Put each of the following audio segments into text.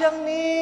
想你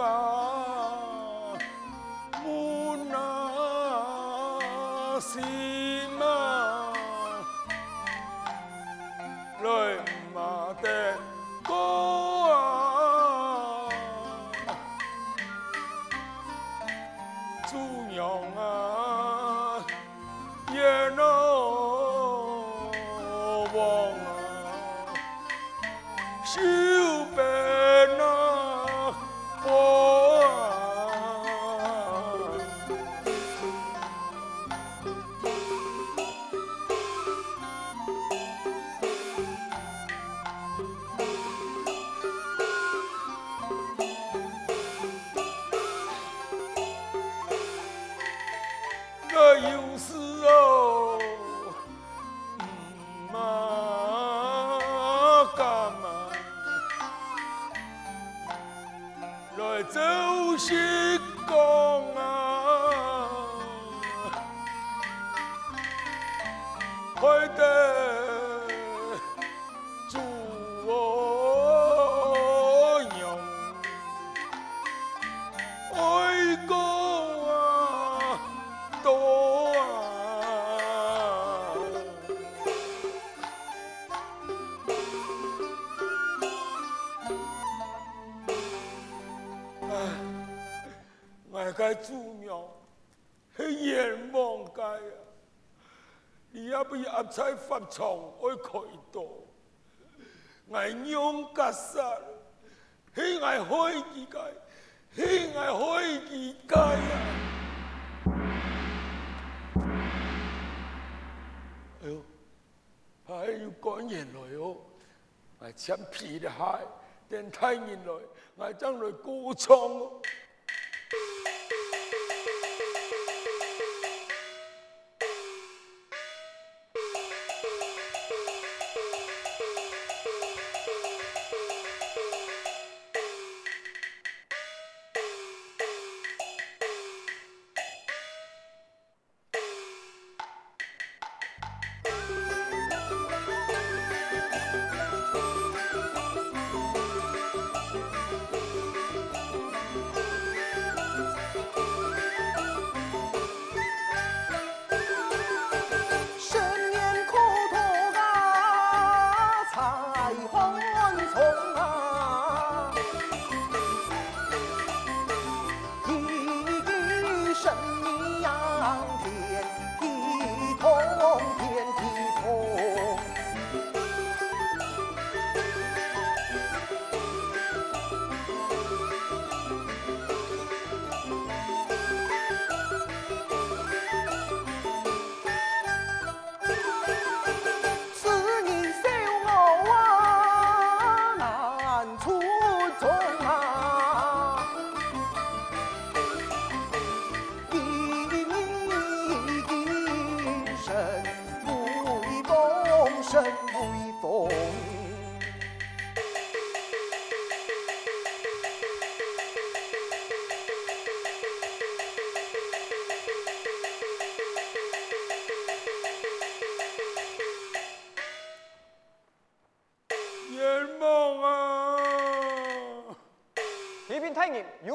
啊，母那心啊，来马的歌啊，祖娘开也不要在法场爱开刀，爱用格杀，喜爱开几界，喜爱开几界啊！哎呦，还有官员来哦，爱抢皮的海，等太人来，爱将来歌唱。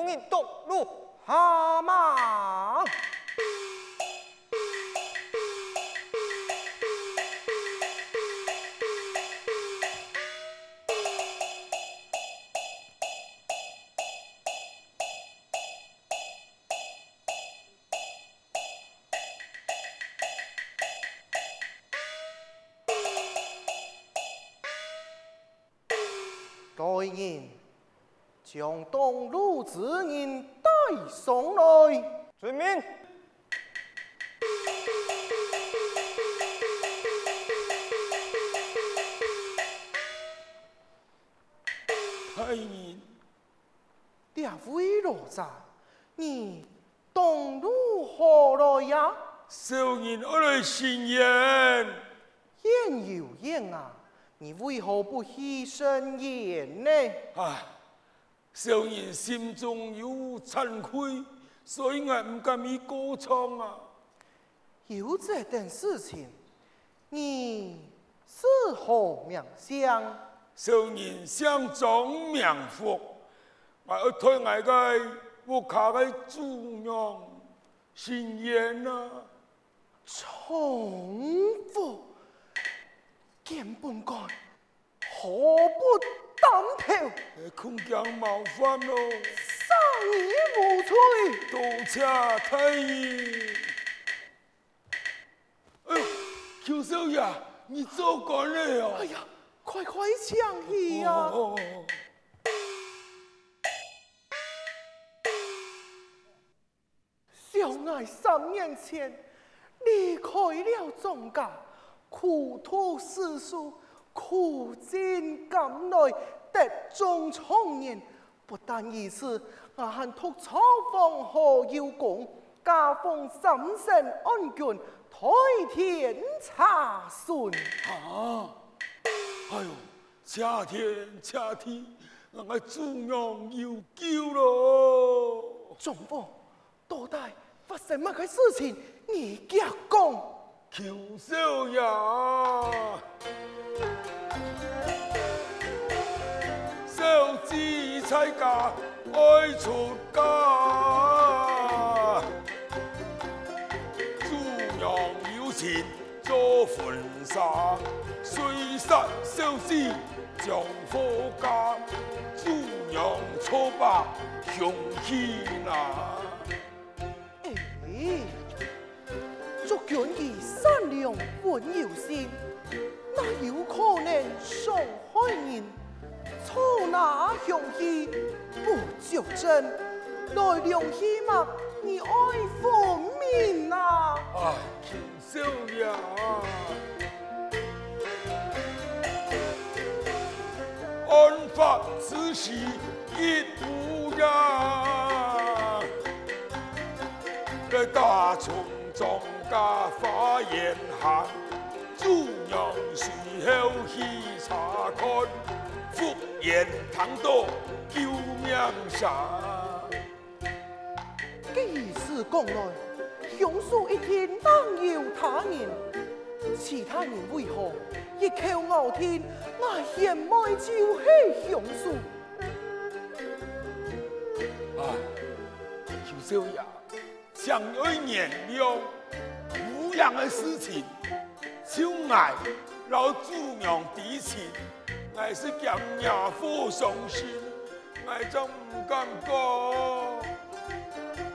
人有人独路下马，来人。将东路之人带上来，遵命。太人，两位老杂，你东路何来呀？小人我来行言。言有言啊，你为何不牺牲言呢？啊。小人心中有惭愧，所以我唔敢于歌唱啊。有这等事情，你是何名相？少人相中名福，我要推我个我卡个祖娘行言啊。重复，根本官何不？当头，空降冒犯咯，杀你无罪，多谢太医。哎呦，邱少爷，你做官了哦！哎呀，快快抢戏呀！哦哦、小爱三年前离开了庄家，苦读诗书。苦尽甘来得中청年，不但如此，我还托草房何邀功，加封三省安郡，代天查询。啊！哎呦，谢天谢地，我祖娘有救了。中风，到底发生乜嘅事情？你讲讲。求少爷，小子出嫁爱出家，猪娘有钱做婚纱，虽杀小子将夫嫁，猪娘错把雄起拿。愿意善良温柔心，哪有可能伤害人？错拿凶器不作证，来量希望你爱分明啊！啊，少爷，案发此时一无人，在大村中。家花严寒，猪娘随后去查看，复言唐多救命山。既是讲来，凶手一天当有他人，其他人为何一口咬定我嫌妹就是凶手？啊，邱少爷，想有一年了。无样的事情，就爱老祖娘提亲，爱是讲亚父伤心，爱真不敢讲。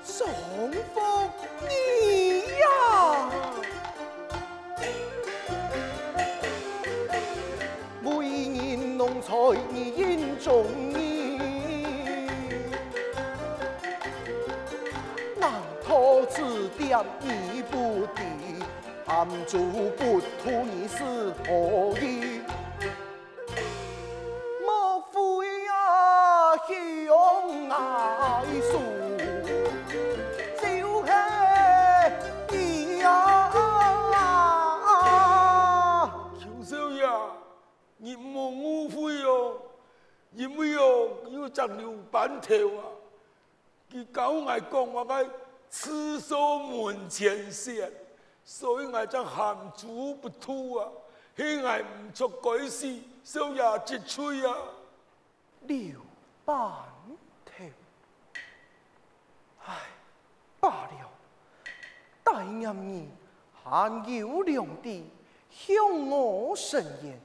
双凤你呀，每年农财你应中意，难逃此点一步的。暗主不图你是何意？莫非啊兄爱树，就是你呀！邱少爷，你莫误会哦，因为哦，有长留半条啊，佢讲爱讲我该厕所门前雪。所以我将含珠不吐啊，希望唔出鬼事，少爷节吹啊！留半条，唉，罢了。大人儿罕有良地，向我伸言，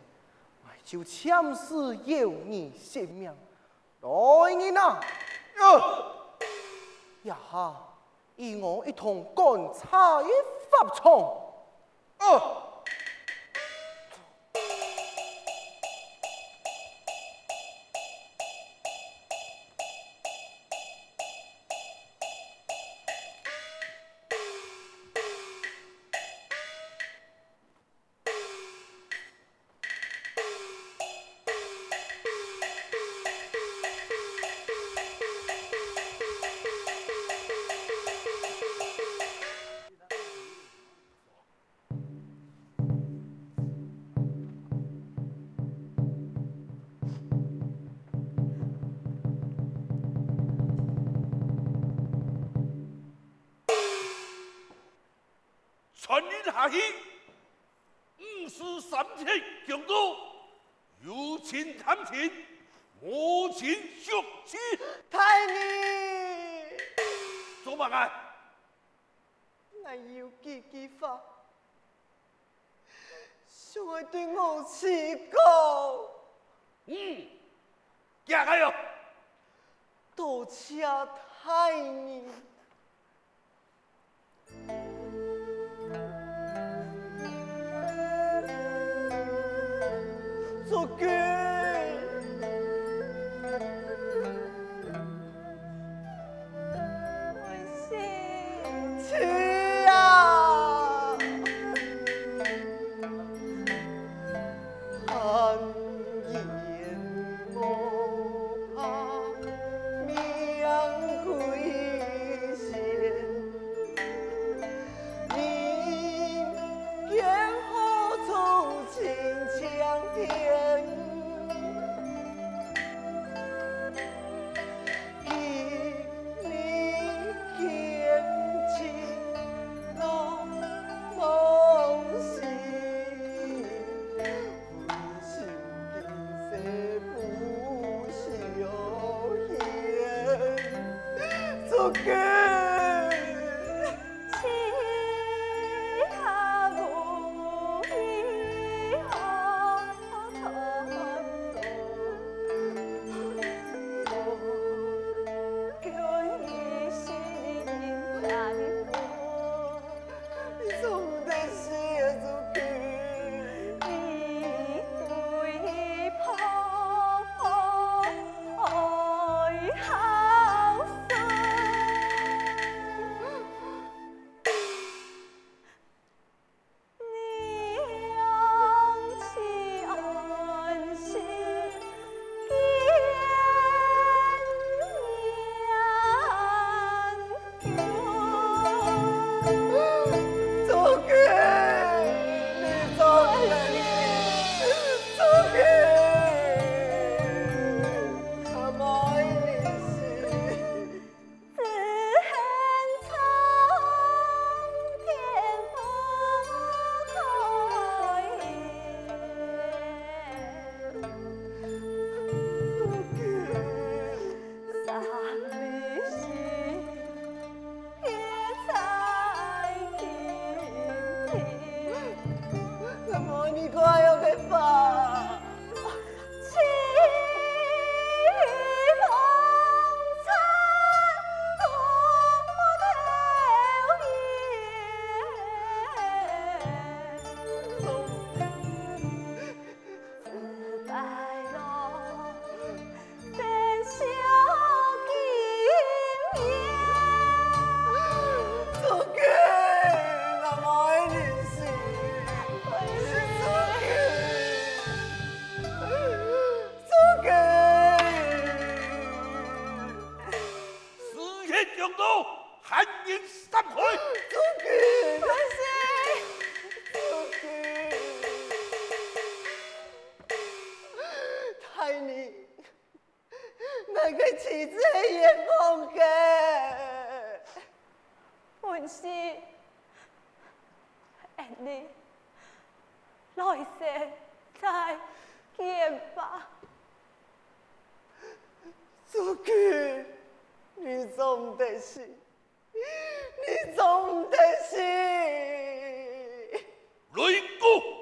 我就签诗要你性命。来人啊！呀哈，与我一同干柴。发冲！啊！传令下去，五时三刻强渡，有请探亲，无情续期。太尉，做乜嘢？我有几句话，想要对母亲讲。嗯，行开哟。多谢太尉。再见吧。祖君，你总得是，你总得是。雷公，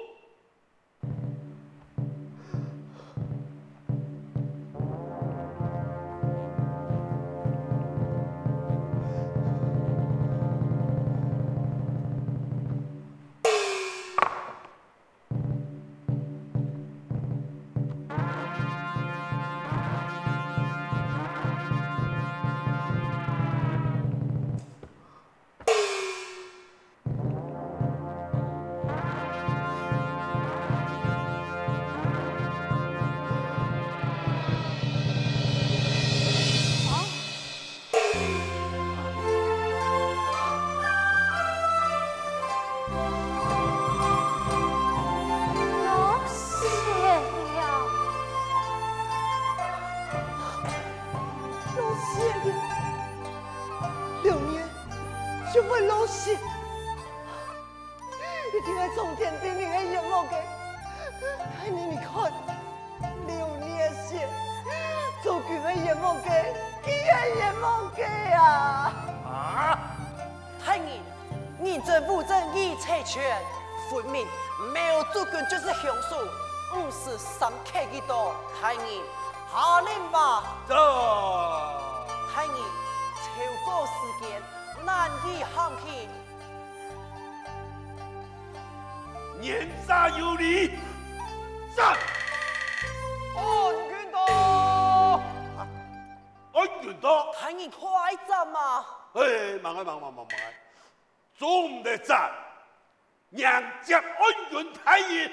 年杀有礼，上。安君道，安全到。太你快走嘛！哎，忙啊忙忙忙忙啊！总得站，娘家安全太爷。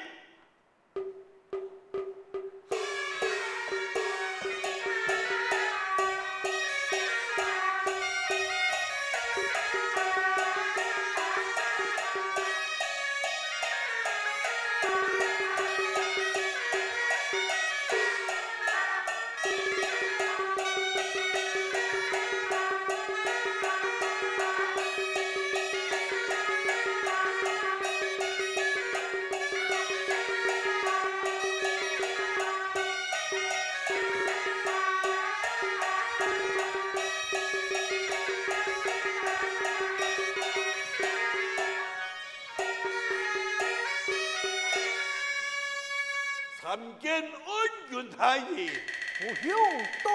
太爷。不用多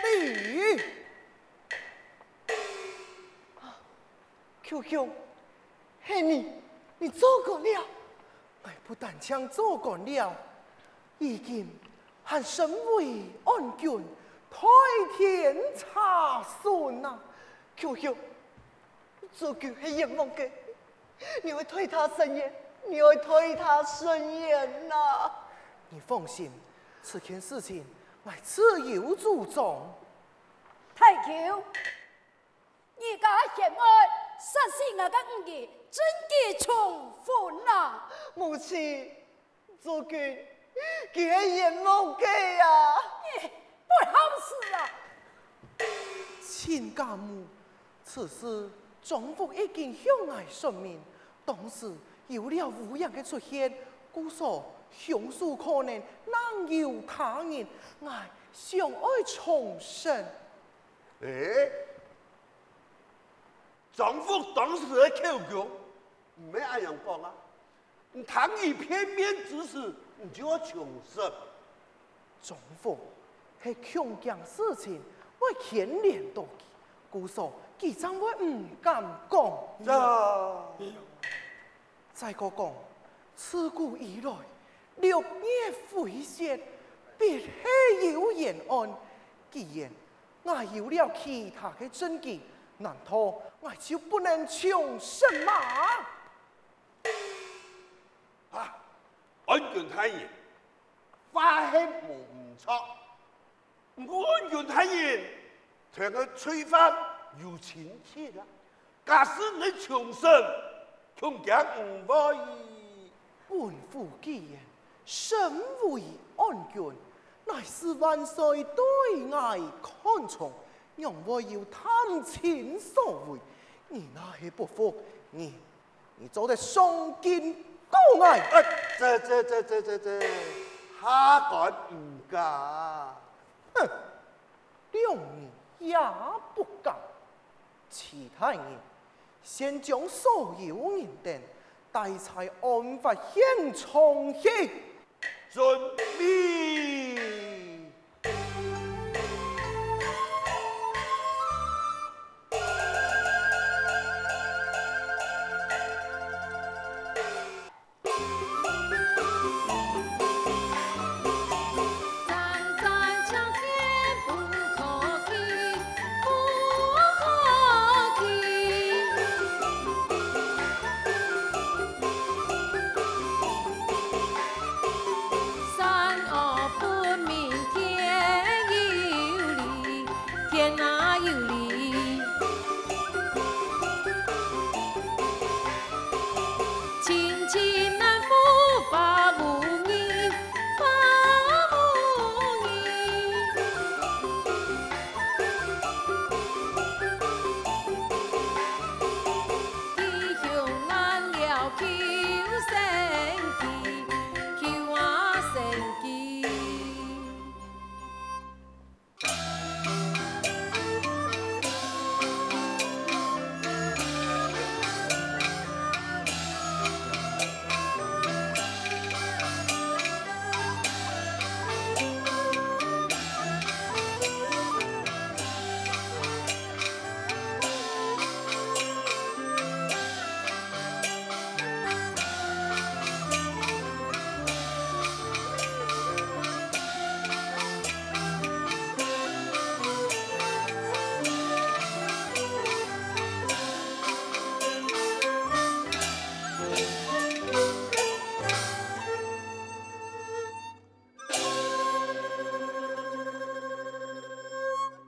礼。Q Q，嘿你，你做过了？哎，不但将做过了，已经和身为安君推天查询呐。Q Q，做句系眼梦嘅，你会推他生言，你会推他生言呐。你放心，此件事情我自有主张。太舅，你家贤爱杀死我的五儿，真的重婚啊！母亲，祖君，佢系眼梦嘅呀！不好事啊！亲家母，此事丈夫已经向我说明，当时有了乌阳的出现，故说凶手可能难有他人，我想爱重生。哎，丈夫当时的口供，唔系咁样讲啊！你唐以片面之词，你就要重申。丈夫系强强事情，我牵连到佢，故说佢怎会唔敢讲？这再个讲，自古以来，六月飞雪，必系有言安。既然我有了其他的证据，难道我就不能重申吗？啊，安全太爷，话系冇唔错，不过安源太爷，同个吹翻有亲戚啦，假使你重生，恐惊唔可以。本府既然身为安君，乃是万岁对外看重，让我要贪钱所为。你那些不服，你你做得双肩高矮。哎，这这这这这这，下官唔敢。哼，两你也不敢。其他人先将所有人等带在案发现场去。准备。